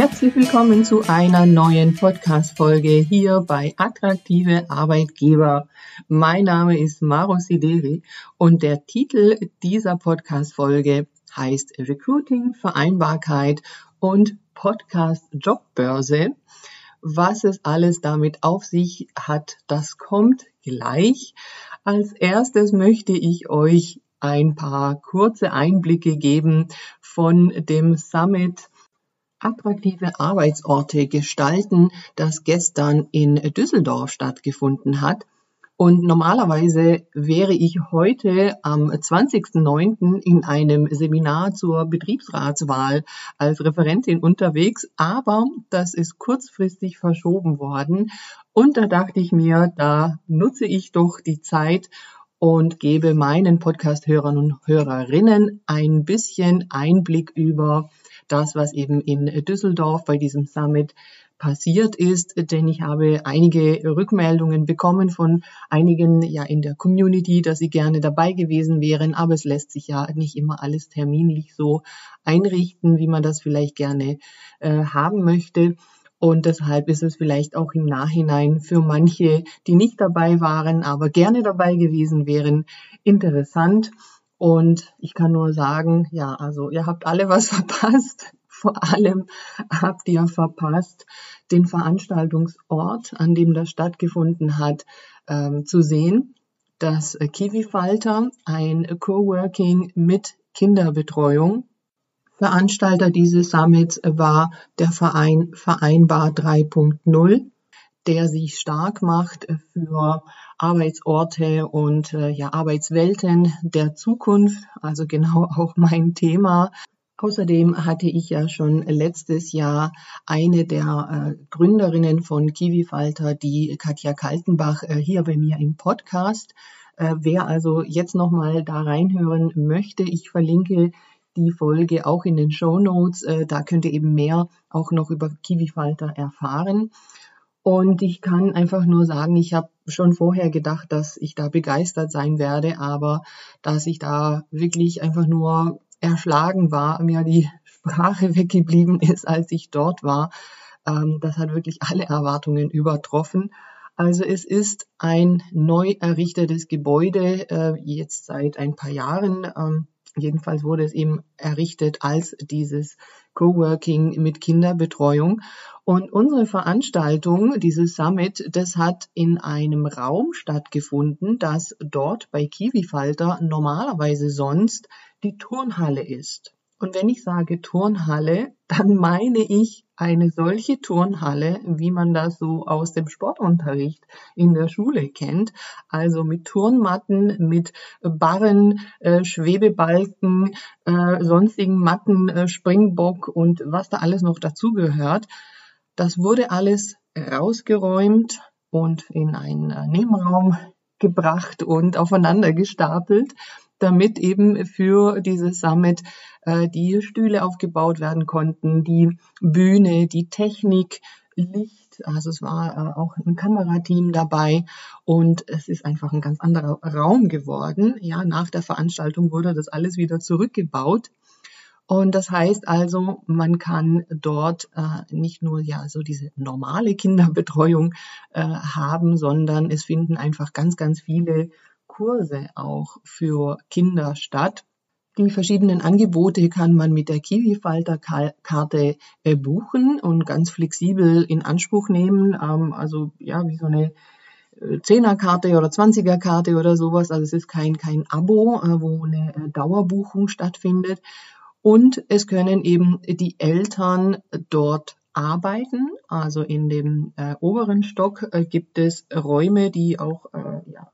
Herzlich willkommen zu einer neuen Podcast-Folge hier bei Attraktive Arbeitgeber. Mein Name ist Maro Sideri und der Titel dieser Podcast-Folge heißt Recruiting, Vereinbarkeit und Podcast Jobbörse. Was es alles damit auf sich hat, das kommt gleich. Als erstes möchte ich euch ein paar kurze Einblicke geben von dem Summit attraktive Arbeitsorte gestalten, das gestern in Düsseldorf stattgefunden hat. Und normalerweise wäre ich heute am 20.09. in einem Seminar zur Betriebsratswahl als Referentin unterwegs, aber das ist kurzfristig verschoben worden. Und da dachte ich mir, da nutze ich doch die Zeit und gebe meinen Podcast-Hörern und Hörerinnen ein bisschen Einblick über das, was eben in Düsseldorf bei diesem Summit passiert ist, denn ich habe einige Rückmeldungen bekommen von einigen ja in der Community, dass sie gerne dabei gewesen wären, aber es lässt sich ja nicht immer alles terminlich so einrichten, wie man das vielleicht gerne äh, haben möchte. Und deshalb ist es vielleicht auch im Nachhinein für manche, die nicht dabei waren, aber gerne dabei gewesen wären, interessant. Und ich kann nur sagen, ja, also ihr habt alle was verpasst vor allem habt ihr verpasst, den Veranstaltungsort, an dem das stattgefunden hat, ähm, zu sehen. Das Kiwi Falter, ein Coworking mit Kinderbetreuung. Veranstalter dieses Summits war der Verein Vereinbar 3.0 der sich stark macht für Arbeitsorte und äh, ja, Arbeitswelten der Zukunft, also genau auch mein Thema. Außerdem hatte ich ja schon letztes Jahr eine der äh, Gründerinnen von Kiwi Falter, die Katja Kaltenbach, äh, hier bei mir im Podcast. Äh, wer also jetzt nochmal da reinhören möchte, ich verlinke die Folge auch in den Show Notes. Äh, da könnt ihr eben mehr auch noch über Kiwi Falter erfahren. Und ich kann einfach nur sagen, ich habe schon vorher gedacht, dass ich da begeistert sein werde, aber dass ich da wirklich einfach nur erschlagen war, mir die Sprache weggeblieben ist, als ich dort war. Ähm, das hat wirklich alle Erwartungen übertroffen. Also es ist ein neu errichtetes Gebäude, äh, jetzt seit ein paar Jahren. Jedenfalls wurde es eben errichtet als dieses Coworking mit Kinderbetreuung. Und unsere Veranstaltung, dieses Summit, das hat in einem Raum stattgefunden, das dort bei Kiwifalter normalerweise sonst die Turnhalle ist. Und wenn ich sage Turnhalle, dann meine ich eine solche Turnhalle, wie man das so aus dem Sportunterricht in der Schule kennt. Also mit Turnmatten, mit Barren, äh, Schwebebalken, äh, sonstigen Matten, äh, Springbock und was da alles noch dazugehört. Das wurde alles rausgeräumt und in einen äh, Nebenraum gebracht und aufeinander gestapelt damit eben für dieses Summit äh, die Stühle aufgebaut werden konnten, die Bühne, die Technik, Licht, also es war äh, auch ein Kamerateam dabei und es ist einfach ein ganz anderer Raum geworden. Ja, nach der Veranstaltung wurde das alles wieder zurückgebaut. Und das heißt also, man kann dort äh, nicht nur ja so diese normale Kinderbetreuung äh, haben, sondern es finden einfach ganz, ganz viele Kurse auch für Kinder statt. Die verschiedenen Angebote kann man mit der Kiwi-Falter-Karte äh, buchen und ganz flexibel in Anspruch nehmen. Ähm, also ja, wie so eine äh, Zehnerkarte oder Zwanzigerkarte oder sowas. Also es ist kein, kein Abo, äh, wo eine Dauerbuchung stattfindet. Und es können eben die Eltern dort arbeiten. Also in dem äh, oberen Stock äh, gibt es Räume, die auch äh, ja,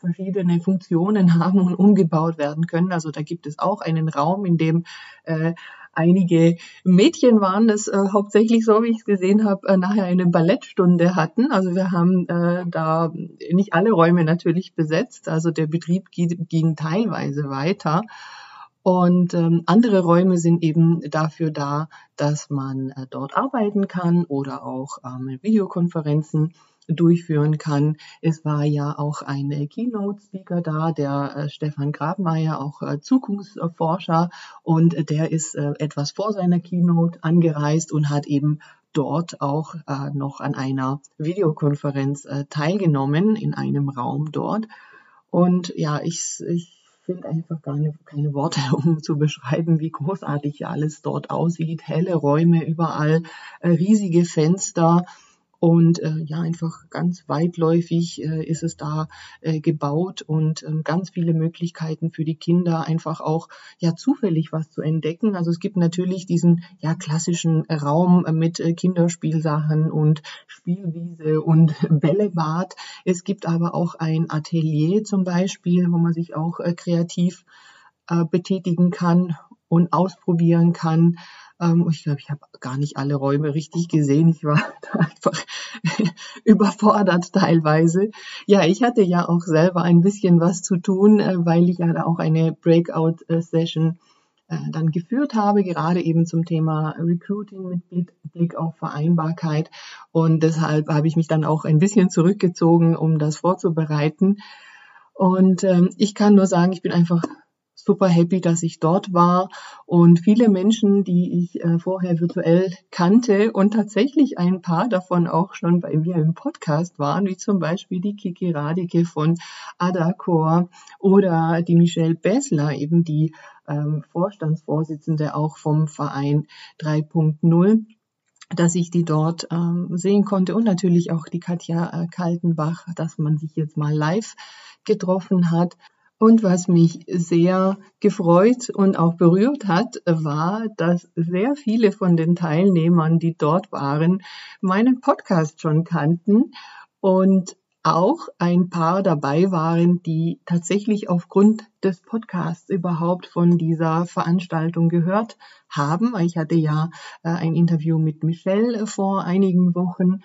verschiedene Funktionen haben und umgebaut werden können. Also da gibt es auch einen Raum, in dem äh, einige Mädchen waren, das äh, hauptsächlich so, wie ich es gesehen habe, äh, nachher eine Ballettstunde hatten. Also wir haben äh, da nicht alle Räume natürlich besetzt. Also der Betrieb ging teilweise weiter. Und ähm, andere Räume sind eben dafür da, dass man äh, dort arbeiten kann oder auch ähm, Videokonferenzen durchführen kann. Es war ja auch ein Keynote-Speaker da, der äh, Stefan Grabmeier, auch äh, Zukunftsforscher, und der ist äh, etwas vor seiner Keynote angereist und hat eben dort auch noch an einer Videokonferenz teilgenommen in einem Raum dort. Und ja, ich, ich finde einfach gar nicht, keine Worte, um zu beschreiben, wie großartig alles dort aussieht. Helle Räume überall, riesige Fenster. Und äh, ja, einfach ganz weitläufig äh, ist es da äh, gebaut und ähm, ganz viele Möglichkeiten für die Kinder, einfach auch ja zufällig was zu entdecken. Also es gibt natürlich diesen ja klassischen Raum mit äh, Kinderspielsachen und Spielwiese und Bällebad. Es gibt aber auch ein Atelier zum Beispiel, wo man sich auch äh, kreativ äh, betätigen kann und ausprobieren kann. Ähm, ich glaube, ich habe gar nicht alle Räume richtig gesehen. Ich war einfach überfordert teilweise. Ja, ich hatte ja auch selber ein bisschen was zu tun, äh, weil ich ja da auch eine Breakout-Session äh, dann geführt habe, gerade eben zum Thema Recruiting mit Blick auf Vereinbarkeit. Und deshalb habe ich mich dann auch ein bisschen zurückgezogen, um das vorzubereiten. Und ähm, ich kann nur sagen, ich bin einfach super happy, dass ich dort war und viele Menschen, die ich äh, vorher virtuell kannte und tatsächlich ein paar davon auch schon bei mir im Podcast waren, wie zum Beispiel die Kiki Radike von Adacor oder die Michelle Bessler, eben die ähm, Vorstandsvorsitzende auch vom Verein 3.0 dass ich die dort ähm, sehen konnte und natürlich auch die Katja äh, Kaltenbach, dass man sich jetzt mal live getroffen hat. Und was mich sehr gefreut und auch berührt hat, war, dass sehr viele von den Teilnehmern, die dort waren, meinen Podcast schon kannten und auch ein paar dabei waren, die tatsächlich aufgrund des Podcasts überhaupt von dieser Veranstaltung gehört haben. Ich hatte ja äh, ein Interview mit Michelle vor einigen Wochen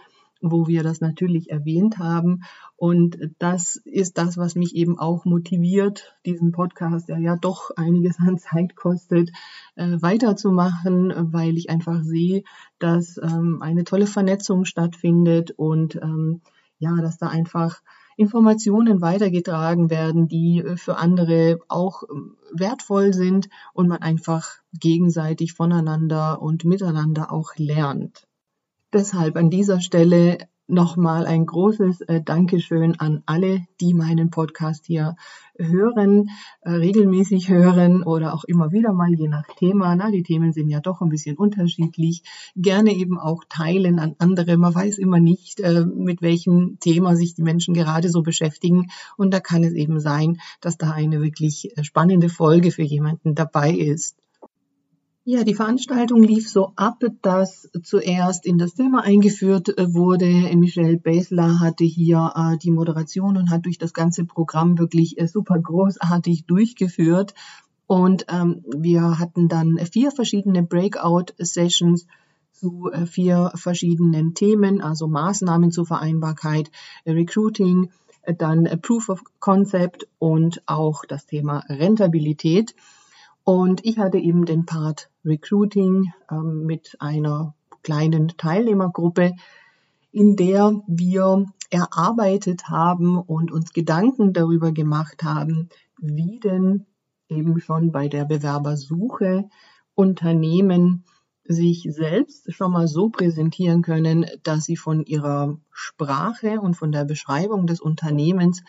wo wir das natürlich erwähnt haben. Und das ist das, was mich eben auch motiviert, diesen Podcast, der ja doch einiges an Zeit kostet, äh, weiterzumachen, weil ich einfach sehe, dass ähm, eine tolle Vernetzung stattfindet und ähm, ja, dass da einfach Informationen weitergetragen werden, die äh, für andere auch ähm, wertvoll sind und man einfach gegenseitig voneinander und miteinander auch lernt. Deshalb an dieser Stelle nochmal ein großes äh, Dankeschön an alle, die meinen Podcast hier hören, äh, regelmäßig hören oder auch immer wieder mal, je nach Thema. Na, die Themen sind ja doch ein bisschen unterschiedlich. Gerne eben auch teilen an andere. Man weiß immer nicht, äh, mit welchem Thema sich die Menschen gerade so beschäftigen. Und da kann es eben sein, dass da eine wirklich spannende Folge für jemanden dabei ist. Ja, die Veranstaltung lief so ab, dass zuerst in das Thema eingeführt äh, wurde. Michelle Basler hatte hier äh, die Moderation und hat durch das ganze Programm wirklich äh, super großartig durchgeführt. Und ähm, wir hatten dann vier verschiedene Breakout-Sessions zu äh, vier verschiedenen Themen, also Maßnahmen zur Vereinbarkeit, äh, Recruiting, äh, dann Proof of Concept und auch das Thema Rentabilität. Und ich hatte eben den Part Recruiting ähm, mit einer kleinen Teilnehmergruppe, in der wir erarbeitet haben und uns Gedanken darüber gemacht haben, wie denn eben schon bei der Bewerbersuche Unternehmen sich selbst schon mal so präsentieren können, dass sie von ihrer Sprache und von der Beschreibung des Unternehmens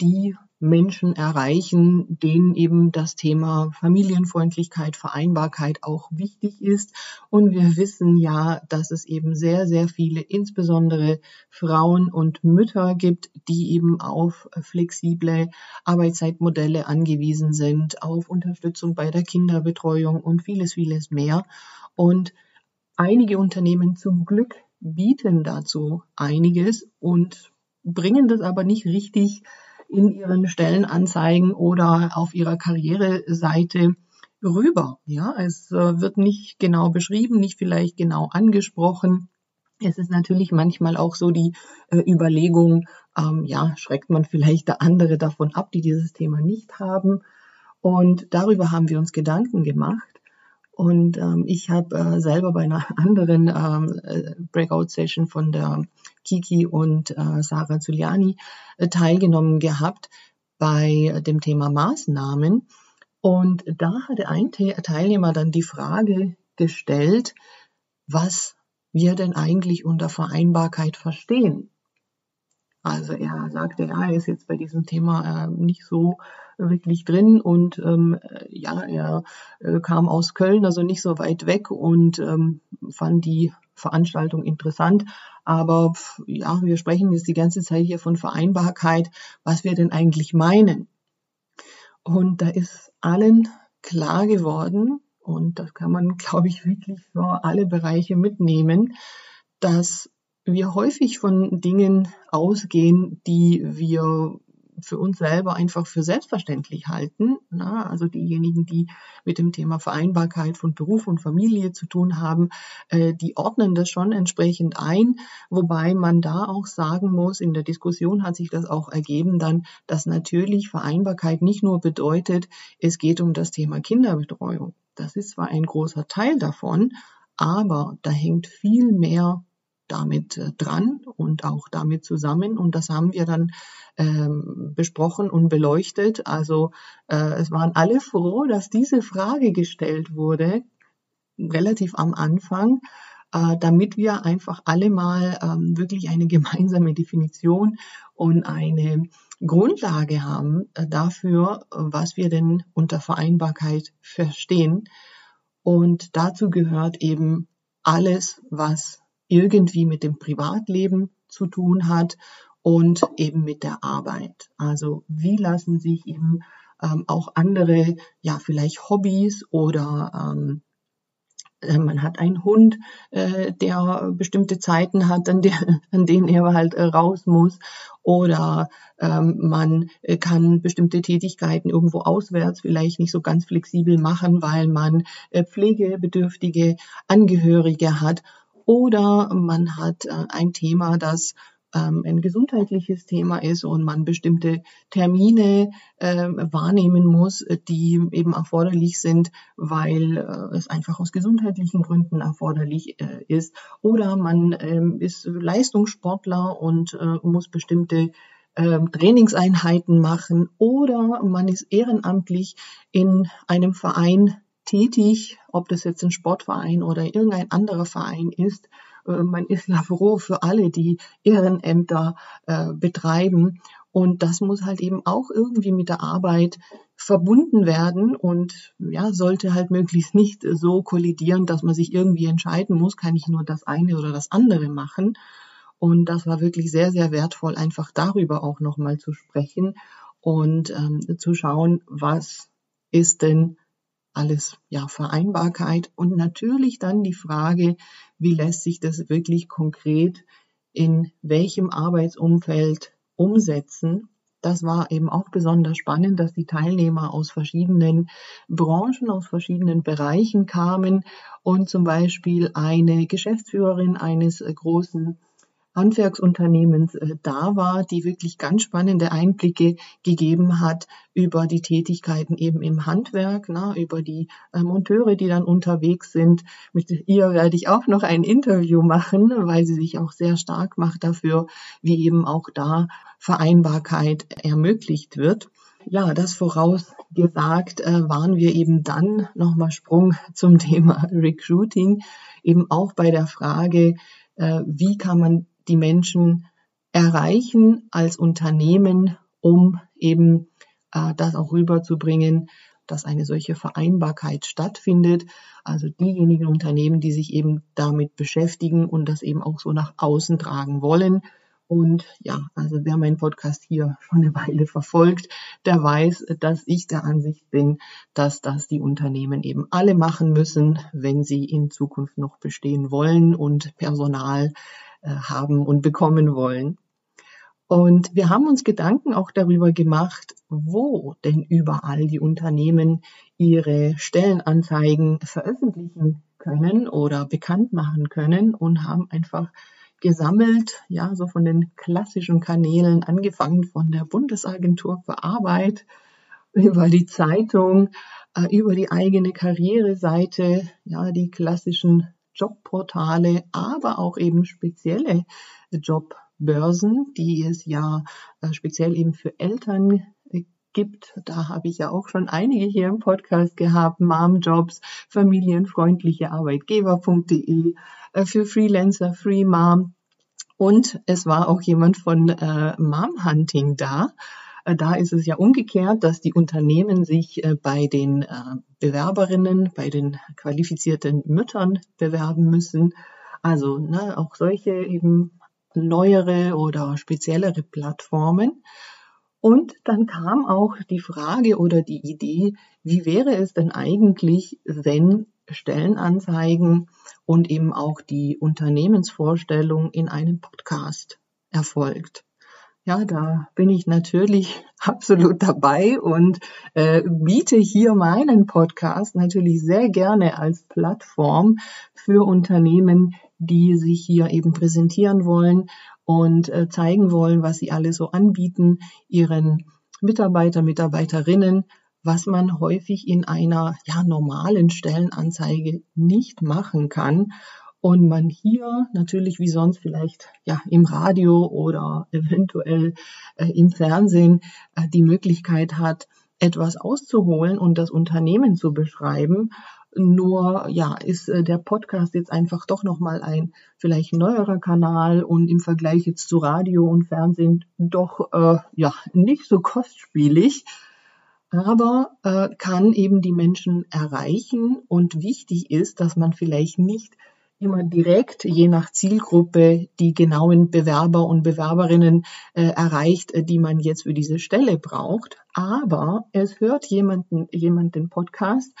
die Menschen erreichen, denen eben das Thema Familienfreundlichkeit, Vereinbarkeit auch wichtig ist. Und wir wissen ja, dass es eben sehr, sehr viele, insbesondere Frauen und Mütter gibt, die eben auf flexible Arbeitszeitmodelle angewiesen sind, auf Unterstützung bei der Kinderbetreuung und vieles, vieles mehr. Und einige Unternehmen zum Glück bieten dazu einiges und bringen das aber nicht richtig in ihren Stellenanzeigen oder auf ihrer Karriereseite rüber. Ja, es äh, wird nicht genau beschrieben, nicht vielleicht genau angesprochen. Es ist natürlich manchmal auch so die äh, Überlegung, ähm, ja, schreckt man vielleicht der andere davon ab, die dieses Thema nicht haben. Und darüber haben wir uns Gedanken gemacht. Und ähm, ich habe äh, selber bei einer anderen ähm, äh, Breakout-Session von der Kiki und äh, Sarah Zuliani äh, teilgenommen gehabt bei dem Thema Maßnahmen. Und da hatte ein Teilnehmer dann die Frage gestellt, was wir denn eigentlich unter Vereinbarkeit verstehen. Also er sagte, ja, er ist jetzt bei diesem Thema äh, nicht so wirklich drin und ähm, ja, er äh, kam aus Köln, also nicht so weit weg und ähm, fand die Veranstaltung interessant. Aber ja, wir sprechen jetzt die ganze Zeit hier von Vereinbarkeit, was wir denn eigentlich meinen. Und da ist allen klar geworden, und das kann man, glaube ich, wirklich für alle Bereiche mitnehmen, dass wir häufig von Dingen ausgehen, die wir für uns selber einfach für selbstverständlich halten. Na, also diejenigen, die mit dem Thema Vereinbarkeit von Beruf und Familie zu tun haben, äh, die ordnen das schon entsprechend ein, wobei man da auch sagen muss, in der Diskussion hat sich das auch ergeben dann, dass natürlich Vereinbarkeit nicht nur bedeutet, es geht um das Thema Kinderbetreuung. Das ist zwar ein großer Teil davon, aber da hängt viel mehr damit äh, dran und auch damit zusammen. Und das haben wir dann ähm, besprochen und beleuchtet. Also äh, es waren alle froh, dass diese Frage gestellt wurde, relativ am Anfang, äh, damit wir einfach alle mal ähm, wirklich eine gemeinsame Definition und eine Grundlage haben äh, dafür, was wir denn unter Vereinbarkeit verstehen. Und dazu gehört eben alles, was irgendwie mit dem Privatleben zu tun hat und eben mit der Arbeit. Also wie lassen sich eben ähm, auch andere, ja vielleicht Hobbys oder ähm, äh, man hat einen Hund, äh, der bestimmte Zeiten hat, an, der, an denen er halt äh, raus muss. Oder ähm, man äh, kann bestimmte Tätigkeiten irgendwo auswärts vielleicht nicht so ganz flexibel machen, weil man äh, pflegebedürftige Angehörige hat. Oder man hat äh, ein Thema, das ähm, ein gesundheitliches Thema ist und man bestimmte Termine äh, wahrnehmen muss, die eben erforderlich sind, weil äh, es einfach aus gesundheitlichen Gründen erforderlich äh, ist. Oder man ähm, ist Leistungssportler und äh, muss bestimmte ähm, Trainingseinheiten machen. Oder man ist ehrenamtlich in einem Verein tätig, ob das jetzt ein Sportverein oder irgendein anderer Verein ist. Äh, man ist ja froh für alle, die Ehrenämter äh, betreiben. Und das muss halt eben auch irgendwie mit der Arbeit verbunden werden und ja, sollte halt möglichst nicht so kollidieren, dass man sich irgendwie entscheiden muss, kann ich nur das eine oder das andere machen. Und das war wirklich sehr, sehr wertvoll, einfach darüber auch nochmal zu sprechen und ähm, zu schauen, was ist denn alles ja Vereinbarkeit und natürlich dann die Frage, wie lässt sich das wirklich konkret in welchem Arbeitsumfeld umsetzen. Das war eben auch besonders spannend, dass die Teilnehmer aus verschiedenen Branchen, aus verschiedenen Bereichen kamen und zum Beispiel eine Geschäftsführerin eines großen Handwerksunternehmens äh, da war, die wirklich ganz spannende Einblicke gegeben hat über die Tätigkeiten eben im Handwerk, na, über die äh, Monteure, die dann unterwegs sind. Mit ihr werde ich auch noch ein Interview machen, weil sie sich auch sehr stark macht dafür, wie eben auch da Vereinbarkeit ermöglicht wird. Ja, das vorausgesagt äh, waren wir eben dann nochmal Sprung zum Thema Recruiting, eben auch bei der Frage, äh, wie kann man die Menschen erreichen als Unternehmen, um eben äh, das auch rüberzubringen, dass eine solche Vereinbarkeit stattfindet. Also diejenigen Unternehmen, die sich eben damit beschäftigen und das eben auch so nach außen tragen wollen. Und ja, also wer meinen Podcast hier schon eine Weile verfolgt, der weiß, dass ich der Ansicht bin, dass das die Unternehmen eben alle machen müssen, wenn sie in Zukunft noch bestehen wollen und Personal haben und bekommen wollen. Und wir haben uns Gedanken auch darüber gemacht, wo denn überall die Unternehmen ihre Stellenanzeigen veröffentlichen können oder bekannt machen können und haben einfach gesammelt, ja, so von den klassischen Kanälen, angefangen von der Bundesagentur für Arbeit über die Zeitung, äh, über die eigene Karriereseite, ja, die klassischen Jobportale, aber auch eben spezielle Jobbörsen, die es ja äh, speziell eben für Eltern gibt. Da habe ich ja auch schon einige hier im Podcast gehabt. Momjobs, familienfreundliche Arbeitgeber.de, äh, für Freelancer, Free Mom. Und es war auch jemand von äh, Mom Hunting da. Äh, da ist es ja umgekehrt, dass die Unternehmen sich äh, bei den äh, Bewerberinnen, bei den qualifizierten Müttern bewerben müssen. Also ne, auch solche eben neuere oder speziellere Plattformen. Und dann kam auch die Frage oder die Idee, wie wäre es denn eigentlich, wenn Stellenanzeigen und eben auch die Unternehmensvorstellung in einem Podcast erfolgt. Ja, da bin ich natürlich absolut dabei und äh, biete hier meinen Podcast natürlich sehr gerne als Plattform für Unternehmen, die sich hier eben präsentieren wollen und äh, zeigen wollen, was sie alle so anbieten, ihren Mitarbeiter, Mitarbeiterinnen, was man häufig in einer ja, normalen Stellenanzeige nicht machen kann und man hier natürlich wie sonst vielleicht ja im Radio oder eventuell äh, im Fernsehen äh, die Möglichkeit hat, etwas auszuholen und das Unternehmen zu beschreiben. Nur ja, ist äh, der Podcast jetzt einfach doch noch mal ein vielleicht neuerer Kanal und im Vergleich jetzt zu Radio und Fernsehen doch äh, ja nicht so kostspielig aber äh, kann eben die Menschen erreichen. Und wichtig ist, dass man vielleicht nicht immer direkt, je nach Zielgruppe, die genauen Bewerber und Bewerberinnen äh, erreicht, äh, die man jetzt für diese Stelle braucht. Aber es hört jemanden, jemand den Podcast,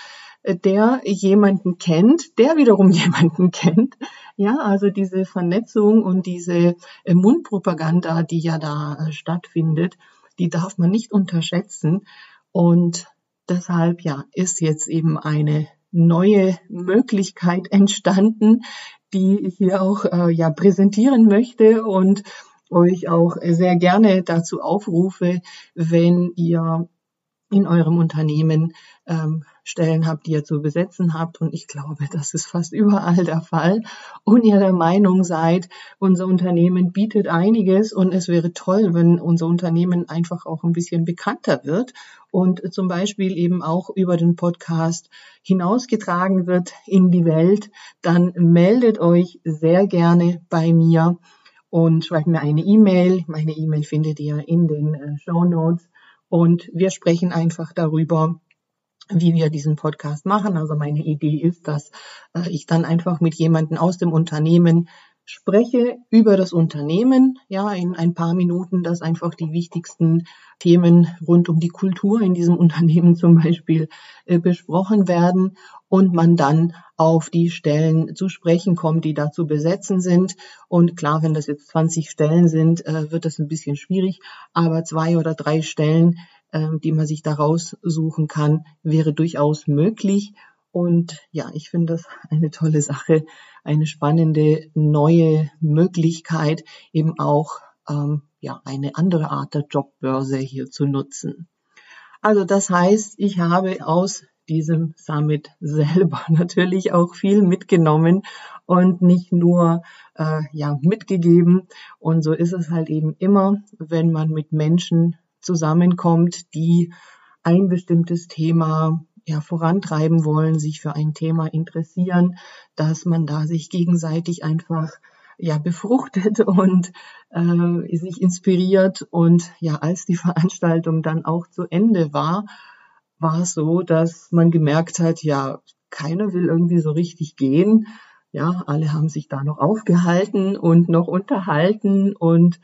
äh, der jemanden kennt, der wiederum jemanden kennt. Ja, also diese Vernetzung und diese äh, Mundpropaganda, die ja da stattfindet, die darf man nicht unterschätzen. Und deshalb, ja, ist jetzt eben eine neue Möglichkeit entstanden, die ich hier auch äh, ja präsentieren möchte und euch auch sehr gerne dazu aufrufe, wenn ihr in eurem Unternehmen ähm, Stellen habt, die ihr zu besetzen habt. Und ich glaube, das ist fast überall der Fall. Und ihr der Meinung seid, unser Unternehmen bietet einiges und es wäre toll, wenn unser Unternehmen einfach auch ein bisschen bekannter wird und zum Beispiel eben auch über den Podcast hinausgetragen wird in die Welt, dann meldet euch sehr gerne bei mir und schreibt mir eine E-Mail. Meine E-Mail findet ihr in den äh, Show Notes und wir sprechen einfach darüber, wie wir diesen Podcast machen. Also meine Idee ist, dass äh, ich dann einfach mit jemandem aus dem Unternehmen spreche über das Unternehmen, ja, in ein paar Minuten, dass einfach die wichtigsten Themen rund um die Kultur in diesem Unternehmen zum Beispiel äh, besprochen werden und man dann auf die Stellen zu sprechen kommt, die da zu besetzen sind. Und klar, wenn das jetzt 20 Stellen sind, äh, wird das ein bisschen schwierig, aber zwei oder drei Stellen, äh, die man sich da raussuchen kann, wäre durchaus möglich. Und ja, ich finde das eine tolle Sache, eine spannende neue Möglichkeit, eben auch ähm, ja eine andere Art der Jobbörse hier zu nutzen. Also das heißt, ich habe aus diesem Summit selber natürlich auch viel mitgenommen und nicht nur äh, ja mitgegeben. Und so ist es halt eben immer, wenn man mit Menschen zusammenkommt, die ein bestimmtes Thema ja, vorantreiben wollen, sich für ein Thema interessieren, dass man da sich gegenseitig einfach ja befruchtet und äh, sich inspiriert. Und ja als die Veranstaltung dann auch zu Ende war, war es so, dass man gemerkt hat, ja keiner will irgendwie so richtig gehen, ja alle haben sich da noch aufgehalten und noch unterhalten und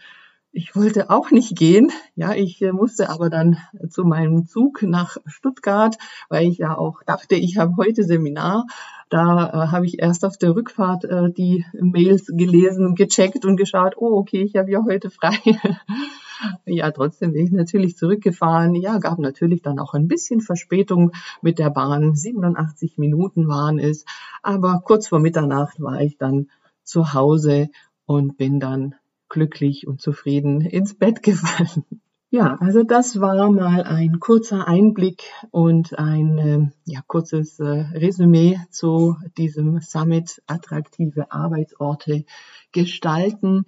ich wollte auch nicht gehen. Ja, ich äh, musste aber dann zu meinem Zug nach Stuttgart, weil ich ja auch dachte, ich habe heute Seminar. Da äh, habe ich erst auf der Rückfahrt äh, die Mails gelesen, gecheckt und geschaut, oh, okay, ich habe ja heute frei. ja, trotzdem bin ich natürlich zurückgefahren. Ja, gab natürlich dann auch ein bisschen Verspätung mit der Bahn. 87 Minuten waren es. Aber kurz vor Mitternacht war ich dann zu Hause und bin dann glücklich und zufrieden ins Bett gefallen. Ja, also das war mal ein kurzer Einblick und ein äh, ja, kurzes äh, Resümee zu diesem Summit attraktive Arbeitsorte gestalten.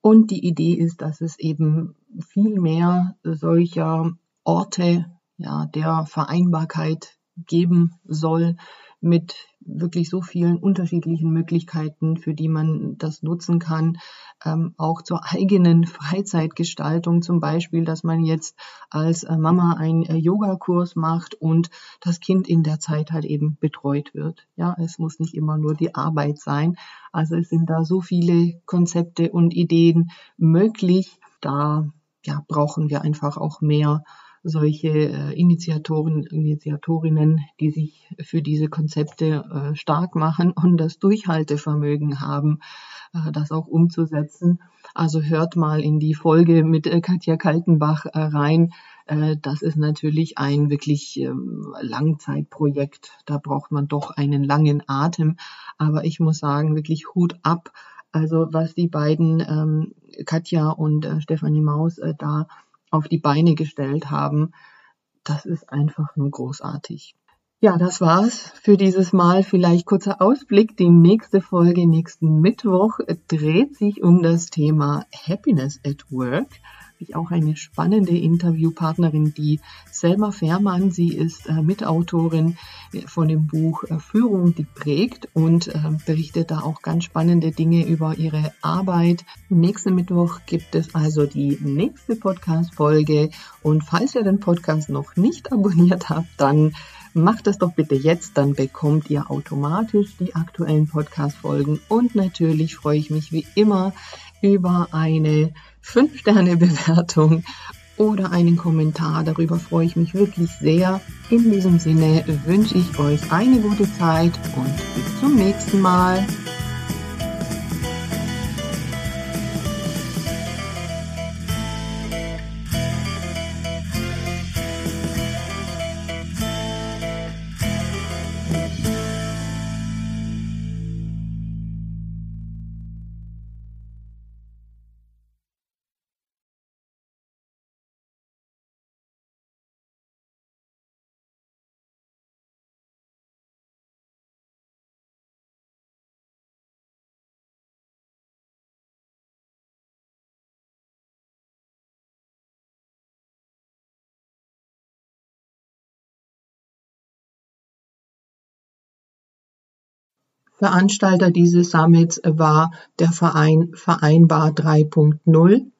Und die Idee ist, dass es eben viel mehr solcher Orte ja, der Vereinbarkeit geben soll mit wirklich so vielen unterschiedlichen Möglichkeiten, für die man das nutzen kann, ähm, auch zur eigenen Freizeitgestaltung zum Beispiel, dass man jetzt als äh, Mama einen äh, Yogakurs macht und das Kind in der Zeit halt eben betreut wird. Ja, es muss nicht immer nur die Arbeit sein. Also es sind da so viele Konzepte und Ideen möglich. Da ja, brauchen wir einfach auch mehr solche äh, Initiatoren, Initiatorinnen, die sich für diese Konzepte äh, stark machen und das Durchhaltevermögen haben, äh, das auch umzusetzen. Also hört mal in die Folge mit äh, Katja Kaltenbach äh, rein. Äh, das ist natürlich ein wirklich ähm, Langzeitprojekt. Da braucht man doch einen langen Atem. Aber ich muss sagen, wirklich Hut ab. Also was die beiden ähm, Katja und äh, Stefanie Maus äh, da auf die Beine gestellt haben. Das ist einfach nur großartig. Ja, das war's für dieses Mal. Vielleicht kurzer Ausblick. Die nächste Folge nächsten Mittwoch dreht sich um das Thema Happiness at Work ich auch eine spannende Interviewpartnerin, die Selma Fährmann. Sie ist äh, Mitautorin von dem Buch äh, Führung, die prägt und äh, berichtet da auch ganz spannende Dinge über ihre Arbeit. Nächsten Mittwoch gibt es also die nächste Podcast-Folge und falls ihr den Podcast noch nicht abonniert habt, dann Macht das doch bitte jetzt, dann bekommt ihr automatisch die aktuellen Podcast-Folgen. Und natürlich freue ich mich wie immer über eine 5-Sterne-Bewertung oder einen Kommentar. Darüber freue ich mich wirklich sehr. In diesem Sinne wünsche ich euch eine gute Zeit und bis zum nächsten Mal. Veranstalter dieses Summits war der Verein Vereinbar 3.0